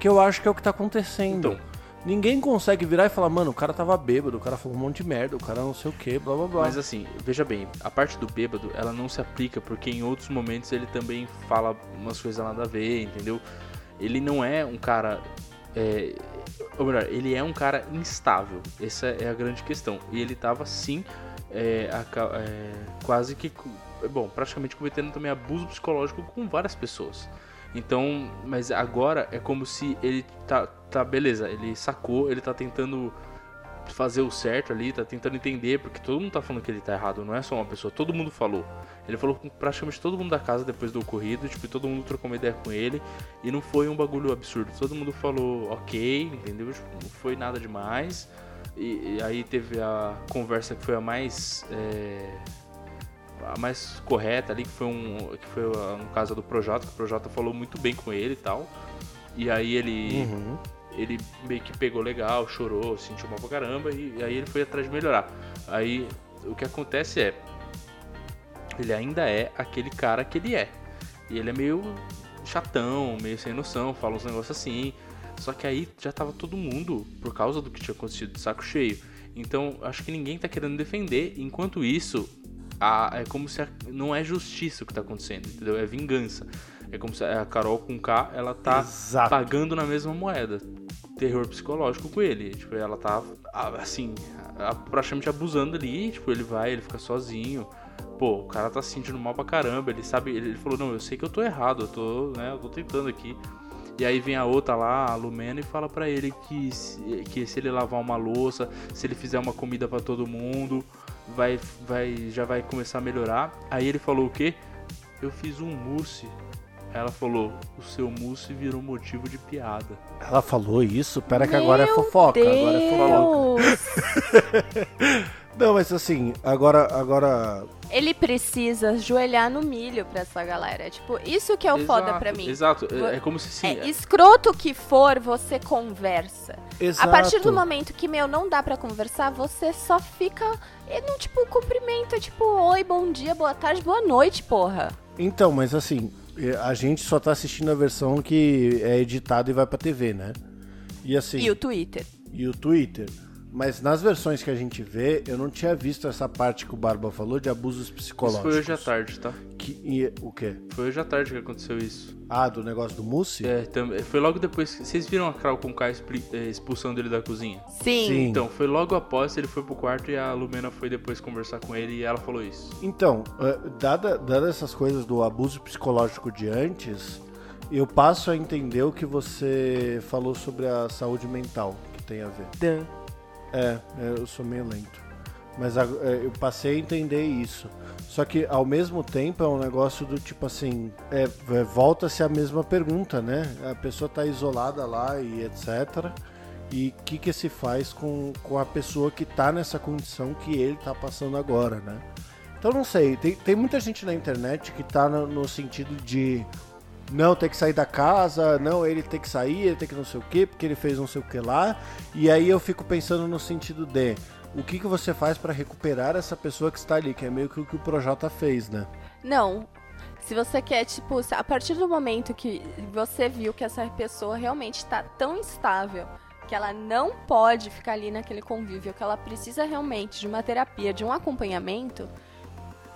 que eu acho que é o que tá acontecendo. Então. Ninguém consegue virar e falar, mano, o cara tava bêbado, o cara falou um monte de merda, o cara não sei o que, blá blá blá. Mas assim, veja bem, a parte do bêbado, ela não se aplica porque em outros momentos ele também fala umas coisas nada a ver, entendeu? Ele não é um cara. É, ou melhor, ele é um cara instável. Essa é a grande questão. E ele tava sim, é, aca- é, quase que. Co- Bom, praticamente cometendo também abuso psicológico com várias pessoas. Então, mas agora é como se ele tá, tá beleza, ele sacou, ele tá tentando fazer o certo ali, tá tentando entender, porque todo mundo tá falando que ele tá errado, não é só uma pessoa, todo mundo falou. Ele falou com praticamente todo mundo da casa depois do ocorrido, tipo, todo mundo trocou uma ideia com ele, e não foi um bagulho absurdo. Todo mundo falou ok, entendeu? Tipo, não foi nada demais. E, e aí teve a conversa que foi a mais. é, a mais correta ali, que foi um. que foi uh, no caso do Projota, que o Projota falou muito bem com ele e tal. E aí ele Uhum. ele meio que pegou legal, chorou, sentiu mal pra caramba e, e aí ele foi atrás de melhorar. Aí o que acontece é, ele ainda é aquele cara que ele é. E ele é meio chatão, meio sem noção, fala uns negócios assim. Só que aí já tava todo mundo, por causa do que tinha acontecido, de saco cheio. Então acho que ninguém tá querendo defender. Enquanto isso, a- é como se a- não é justiça o que tá acontecendo, entendeu? É vingança. É como se a Carol com K, ela tá Exato. pagando na mesma moeda. Terror psicológico com ele. Tipo, ela tá, assim, praticamente abusando ali. Tipo, ele vai, ele fica sozinho. Pô, o cara tá se sentindo mal pra caramba. Ele sabe, ele, falou: Não, eu sei que eu tô errado, eu tô, né, eu tô tentando aqui. E aí vem a outra lá, a Lumena, e fala pra ele que se, que se ele lavar uma louça, se ele fizer uma comida pra todo mundo, vai, vai, já vai começar a melhorar. Aí ele falou o quê? Eu fiz um mousse. Ela falou, o seu mousse virou motivo de piada. Ela falou isso? Pera que agora é fofoca. Agora é fofoca. Não, mas assim, agora, agora Ele precisa ajoelhar no milho pra essa galera. Tipo, isso que é o foda Exato, pra mim. Exato, é, é como se sim. É, escroto que for, você conversa. Exato. A partir do momento que, meu, não dá pra conversar, você só fica. E não, tipo, cumprimenta, tipo, oi, bom dia, boa tarde, boa noite, porra. Então, mas assim, a gente só tá assistindo a versão que é editada e vai pra TV, né? E assim, E o Twitter. e o Twitter. Mas nas versões que a gente vê, eu não tinha visto essa parte que o Barba falou de abusos Isso psicológicos. foi hoje à tarde, tá? Que, e- o quê? Foi hoje à tarde que aconteceu isso. Ah, do negócio do Mousse? É, tam- foi logo depois. que- Vocês viram a Krau com K expli- eh, expulsando ele da cozinha? Sim. Sim. Então, foi logo após ele foi pro quarto e a Lumena foi depois conversar com ele e ela falou isso. Então, eh, dada, dada essas coisas do abuso psicológico de antes, eu passo a entender o que você falou sobre a saúde mental que tem a ver. É, é, eu sou meio lento. Mas é, eu passei a entender isso. Só que ao mesmo tempo é um negócio do tipo assim, é, é, volta-se a mesma pergunta, né? A pessoa tá isolada lá e etc. E o que, que se faz com, com a pessoa que tá nessa condição que ele tá passando agora, né? Então não sei, tem, tem muita gente na internet que tá no, no sentido de não, tem que sair da casa, não, ele tem que sair, ele tem que não sei o que, porque ele fez não sei o que lá. E aí eu fico pensando no sentido de o que, que você faz pra recuperar essa pessoa que está ali, que é meio que o que o Projota fez, né? Não. Se você quer, tipo, a partir do momento que você viu que essa pessoa realmente tá tão instável que ela não pode ficar ali naquele convívio, que ela precisa realmente de uma terapia, de um acompanhamento,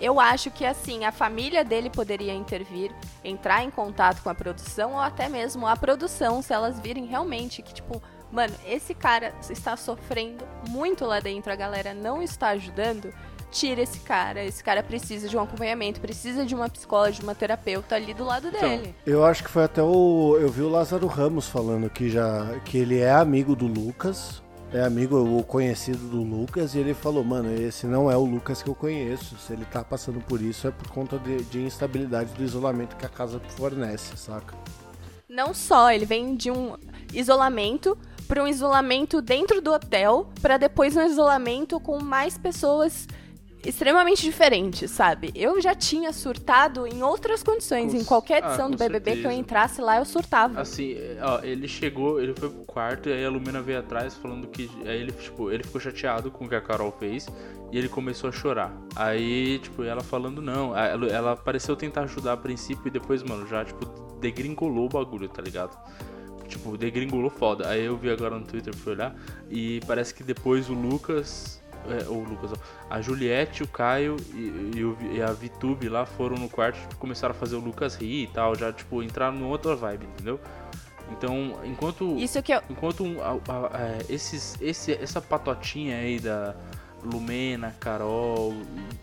eu acho que assim, a família dele poderia intervir, entrar em contato com a produção ou até mesmo a produção, se elas virem realmente que, tipo, mano, esse cara está sofrendo muito lá dentro, a galera não está ajudando, tira esse cara. Esse cara precisa de um acompanhamento, precisa de uma psicóloga, de uma terapeuta ali do lado Então, dele. Eu acho que foi até o. Eu vi o Lázaro Ramos falando que já. que ele é amigo do Lucas. É amigo, o conhecido do Lucas, e ele falou, mano, esse não é o Lucas que eu conheço. Se ele tá passando por isso é por conta de, de instabilidade do isolamento que a casa fornece, saca? Não só, ele vem de um isolamento para um isolamento dentro do hotel, para depois um isolamento com mais pessoas extremamente diferentes, sabe? Eu já tinha surtado em outras condições, Com em qualquer ah, edição com do BBB que eu certeza. entrasse lá, eu surtava. Assim, ó, ele chegou, ele foi pro quarto e aí a Lumena veio atrás falando que. Aí ele, tipo, ele ficou chateado com o que a Carol fez e ele começou a chorar. Aí, tipo, ela falando não. Ela, ela pareceu tentar ajudar a princípio e depois, mano, já, tipo, degringolou o bagulho, tá ligado? Tipo, degringolou foda. Aí eu vi agora no Twitter, fui olhar, e parece que depois o Lucas. É, o Lucas, a Juliette, o Caio e, e e a Vitube lá foram no quarto tipo, começaram a fazer o Lucas rir e tal, já, tipo, entraram numa outra vibe, entendeu? Então, enquanto. Isso que eu, Enquanto um- a- a- é, esses, esse, essa patotinha aí da Lumena, Carol,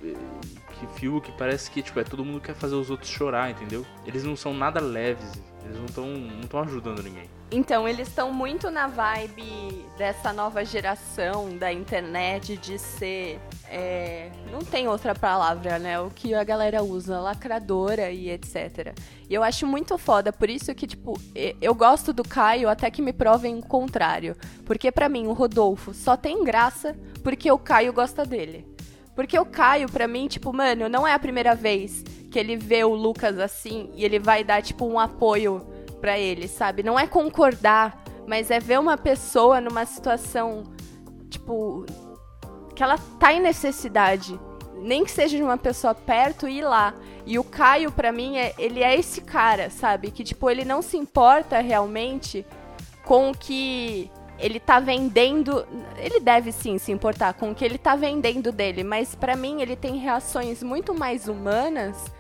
que Fiuk, parece que tipo, é todo mundo quer fazer os outros chorar, entendeu? Eles não são nada leves, eles não estão não tão ajudando ninguém. Então, eles estão muito na vibe dessa nova geração da internet de ser. é, não tem outra palavra, né? O que a galera usa, lacradora e etc. E eu acho muito foda, por isso que, tipo, eu gosto do Caio até que me provem o contrário. Porque pra mim, o Rodolfo só tem graça porque o Caio gosta dele. Porque o Caio, pra mim, tipo, mano, não é a primeira vez que ele vê o Lucas assim e ele vai dar, tipo, um apoio pra ele, sabe? Não é concordar, mas é ver uma pessoa numa situação, tipo, que ela tá em necessidade. Nem que seja de uma pessoa perto e ir lá. E o Caio, pra mim, é, ele é esse cara, sabe? Que, tipo, ele não se importa realmente com o que ele tá vendendo. Ele deve sim se importar com o que ele tá vendendo dele, mas pra mim ele tem reações muito mais humanas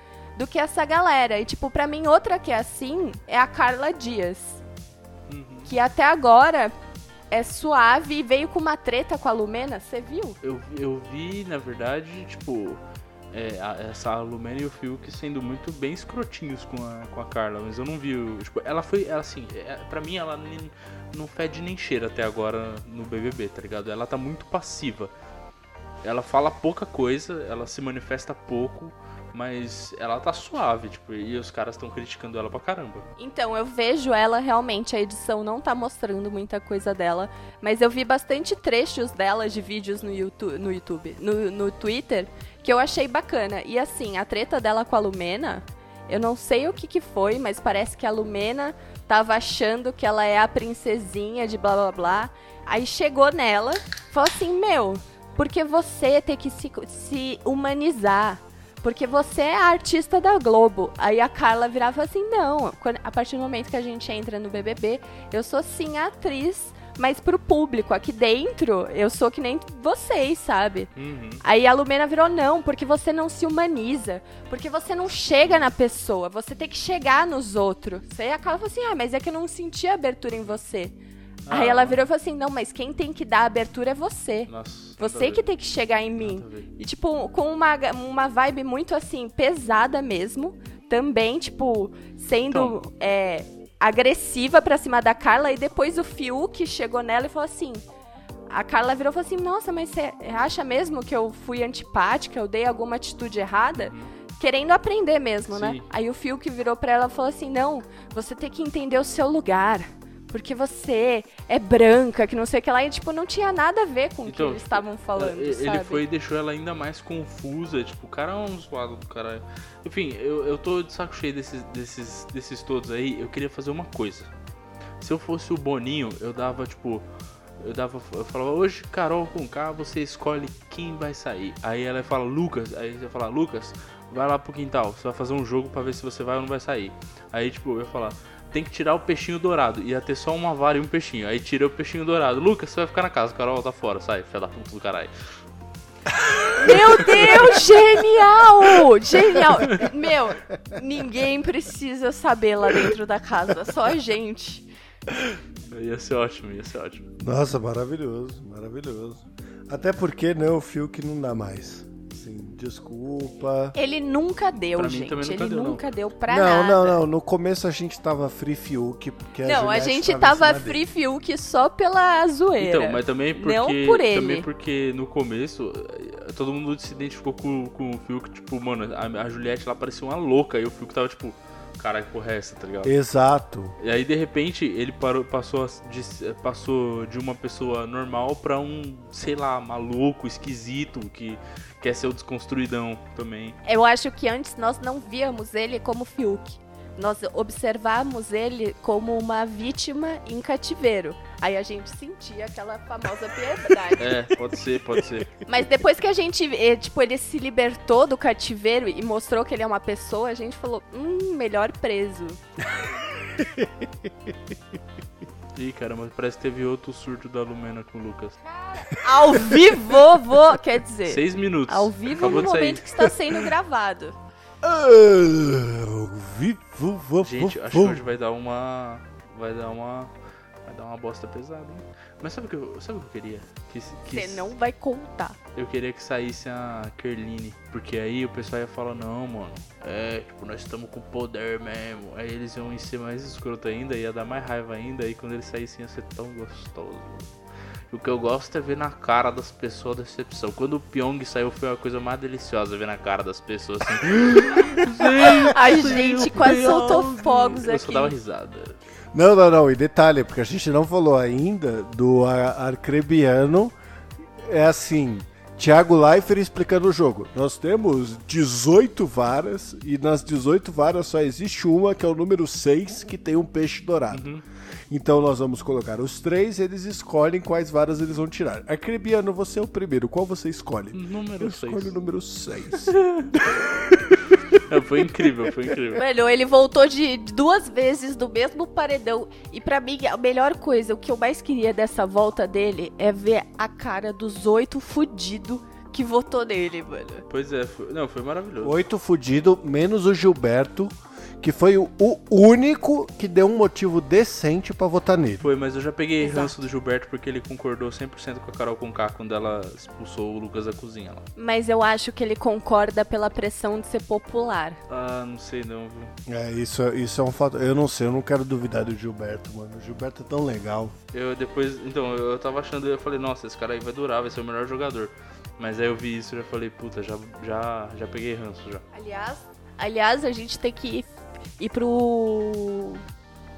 do que essa galera. E, tipo, pra mim, outra que é assim é a Carla Dias. Que até agora é suave e veio com uma treta com a Lumena, você viu? Eu, eu vi, na verdade, tipo, é, a- essa Lumena e o Fiuk sendo muito bem escrotinhos com a, com a Carla, mas eu não vi. Tipo, ela foi, ela, assim, é, pra mim ela nem- não fede nem cheira até agora no BBB, tá ligado? Ela tá muito passiva. Ela fala pouca coisa, ela se manifesta pouco, Mas ela tá suave, tipo, e os caras estão criticando ela pra caramba. Então, eu vejo ela realmente, a edição não tá mostrando muita coisa dela, mas eu vi bastante trechos dela de vídeos no YouTube, no, YouTube, no, no Twitter, que eu achei bacana. E assim, a treta dela com a Lumena, eu não sei o que que foi, mas parece que a Lumena tava achando que ela é a princesinha de blá blá blá. Aí chegou nela, falou assim: Meu, porque você tem que se, se humanizar. Porque você é a artista da Globo. Aí a Carla virava e assim: Não, quando- a partir do momento que a gente entra no BBB, eu sou sim a atriz, mas pro público. Aqui dentro, eu sou que nem vocês, sabe? Uhum. Aí a Lumena virou, não, porque você não se humaniza. Porque você não chega na pessoa, você tem que chegar nos outros. Aí a Carla falou assim, ah, mas é que eu não senti abertura em você. Aí Ah. ela virou e falou assim, não, mas quem tem que dar abertura é você. Nossa. Você a que tem que chegar em mim. A. E, tipo, com uma, uma vibe muito, assim, pesada mesmo. Também, tipo, sendo Então. é, agressiva pra cima da Carla. E depois o Fiuk chegou nela e falou assim... A Carla virou e falou assim, nossa, mas você acha mesmo que eu fui antipática? Eu dei alguma atitude errada? Querendo aprender mesmo, né? Sim. Aí o Fiuk virou pra ela e falou assim, não, você tem que entender o seu lugar. Porque você é branca, que não sei o que lá. E, tipo, não tinha nada a ver com o que Então, eles estavam falando, ele sabe? foi e deixou ela ainda mais confusa. Tipo, o cara é um zoado do caralho. Enfim, eu, eu tô de saco cheio desses, desses, desses todos aí. Eu queria fazer uma coisa. Se eu fosse o Boninho, eu dava, tipo. Eu dava. Eu falava, hoje, Carol com K, você escolhe quem vai sair. Aí ela fala, Lucas. Aí você fala, Lucas, vai lá pro quintal. Você vai fazer um jogo pra ver se você vai ou não vai sair. Aí, tipo, eu ia falar. Tem que tirar o peixinho dourado. Ia ter só uma vara e um peixinho. Aí tira o peixinho dourado. Lucas, você vai ficar na casa. Carol tá fora. Sai, filha da puta do caralho. Meu Deus, genial! Genial! Meu, ninguém precisa saber lá dentro da casa, só a gente. Ia ser ótimo, ia ser ótimo. Nossa, maravilhoso, maravilhoso. Até porque, né, o Fiuk não dá mais. Assim, desculpa. Ele nunca deu, Pra mim gente. também nunca Ele deu, não. nunca deu pra não, nada. não, não. No começo a gente tava free Fiuk, porque a Não, a Juliette gente tava tava free. Fiuk só pela zoeira. Então, mas também porque. Não por ele. Também porque no começo, eh, todo mundo se identificou com, com o Fiuk, tipo, mano, a, a Juliette lá parecia uma louca. E o Fiuk tava tipo, caralho, que porra é essa, tá ligado? Exato. E aí, de repente, ele parou, passou, de, passou de uma pessoa normal pra um, sei lá, maluco, esquisito, que quer ser o desconstruidão também. Eu acho que antes nós não víamos ele como Fiuk. Nós observávamos ele como uma vítima em cativeiro. Aí a gente sentia aquela famosa piedade. É, pode ser, pode ser. Mas depois que a gente, eh, tipo, ele se libertou do cativeiro e mostrou que ele é uma pessoa, a gente falou, hum, melhor preso. Ih, caramba, parece que teve outro surto da Lumena com o Lucas. Ao vivo, vou, quer dizer, Seis minutos. ao vivo Acabou no de sair. momento que está sendo gravado. Ah, vivo, vo- Gente, acho que hoje vai dar uma. Vai dar uma. Dar uma bosta pesada, hein? Mas sabe o que eu, sabe o que eu queria? Que, que Você não vai contar. Eu queria que saísse a Kerline. Porque aí o pessoal ia falar, não, mano. É, tipo, nós estamos com poder mesmo. Aí eles iam ser mais escroto ainda, ia dar mais raiva ainda. Aí quando eles saíssem ia ser tão gostoso. E o que eu gosto é ver na cara das pessoas a decepção. Quando o Pyong saiu foi uma coisa mais deliciosa ver na cara das pessoas assim. A gente quase soltou fogos eu só aqui. dava risada. Não, não, não. E detalhe, porque a gente não falou ainda do Ar- Arcrebiano. É assim, Thiago Leifert explicando o jogo. Nós temos 18 varas e nas 18 varas só existe uma, que é o número 6, que tem um peixe dourado. Então nós vamos colocar os três, eles escolhem quais varas eles vão tirar. Arcrebiano, você é o primeiro. Qual você escolhe? Número Eu 6. escolho o número 6. Foi incrível, foi incrível. Mano, ele voltou de duas vezes do mesmo paredão. E pra mim, a melhor coisa, o que eu mais queria dessa volta dele é ver a cara dos oito fudidos que votou nele, mano. Pois é, foi, não, foi maravilhoso. Oito fudido, menos o Gilberto, que foi o, único que deu um motivo decente pra votar nele. Foi, mas eu já peguei Exato. ranço do Gilberto porque ele concordou 100% com a Carol Conká quando ela expulsou o Lucas da cozinha lá. Mas eu acho que ele concorda pela pressão de ser popular. Ah, não sei não, viu? É, isso, é- isso é um fato. Eu não sei, eu não quero duvidar do Gilberto, mano. O Gilberto é tão legal. Eu depois, então, eu tava achando, eu falei, nossa, esse cara aí vai durar, vai ser o melhor jogador. Mas aí eu vi isso e já falei, puta, já, já, já peguei ranço já. Aliás, aliás, a gente tem que ir pro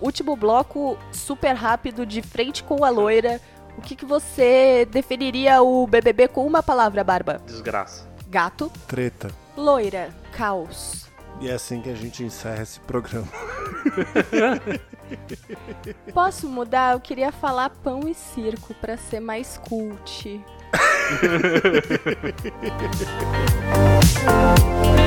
último bloco super rápido de frente com a loira. O que, que você definiria o BBB com uma palavra, Barba? Desgraça. Gato, Treta. loira, caos. E é assim que a gente encerra esse programa. Posso mudar? Eu queria falar pão e circo pra ser mais cult.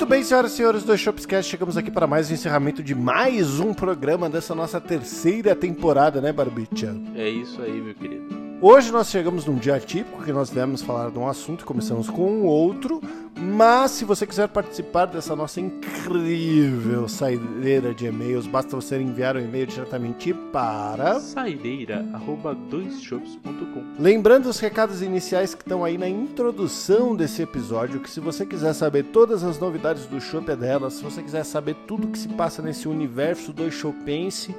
Muito bem, senhoras e senhores do Shopscast, chegamos aqui para mais um encerramento de mais um programa dessa nossa terceira temporada, né, Barbicha? É isso aí, meu querido. Hoje nós chegamos num dia típico que nós devemos falar de um assunto e começamos com um outro. Mas se você quiser participar dessa nossa incrível saideira de e-mails, basta você enviar um e-mail diretamente para. Saideira, arroba doisshops.com. Lembrando os recados iniciais que estão aí na introdução desse episódio, que se você quiser saber todas as novidades do Shop é dela, se você quiser saber tudo que se passa nesse universo do Shopense,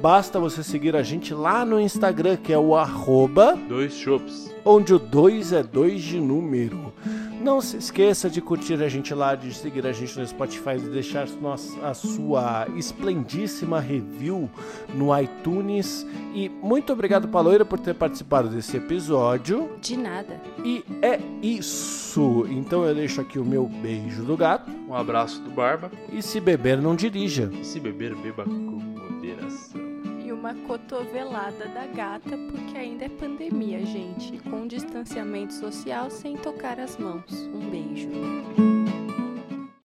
basta você seguir a gente lá no Instagram, que é o arroba, Dois shops. onde o 2 é 2 de número. Não se esqueça de curtir a gente lá, de seguir a gente no Spotify, de deixar a sua esplendíssima review no iTunes. E muito obrigado, Paloira, por ter participado desse episódio. De nada. E é isso. Então eu deixo aqui o meu beijo do gato. Um abraço do Barba. E se beber, não dirija. E se beber, beba com moderação. Uma cotovelada da gata, porque ainda é pandemia, gente. Com distanciamento social sem tocar as mãos. Um beijo.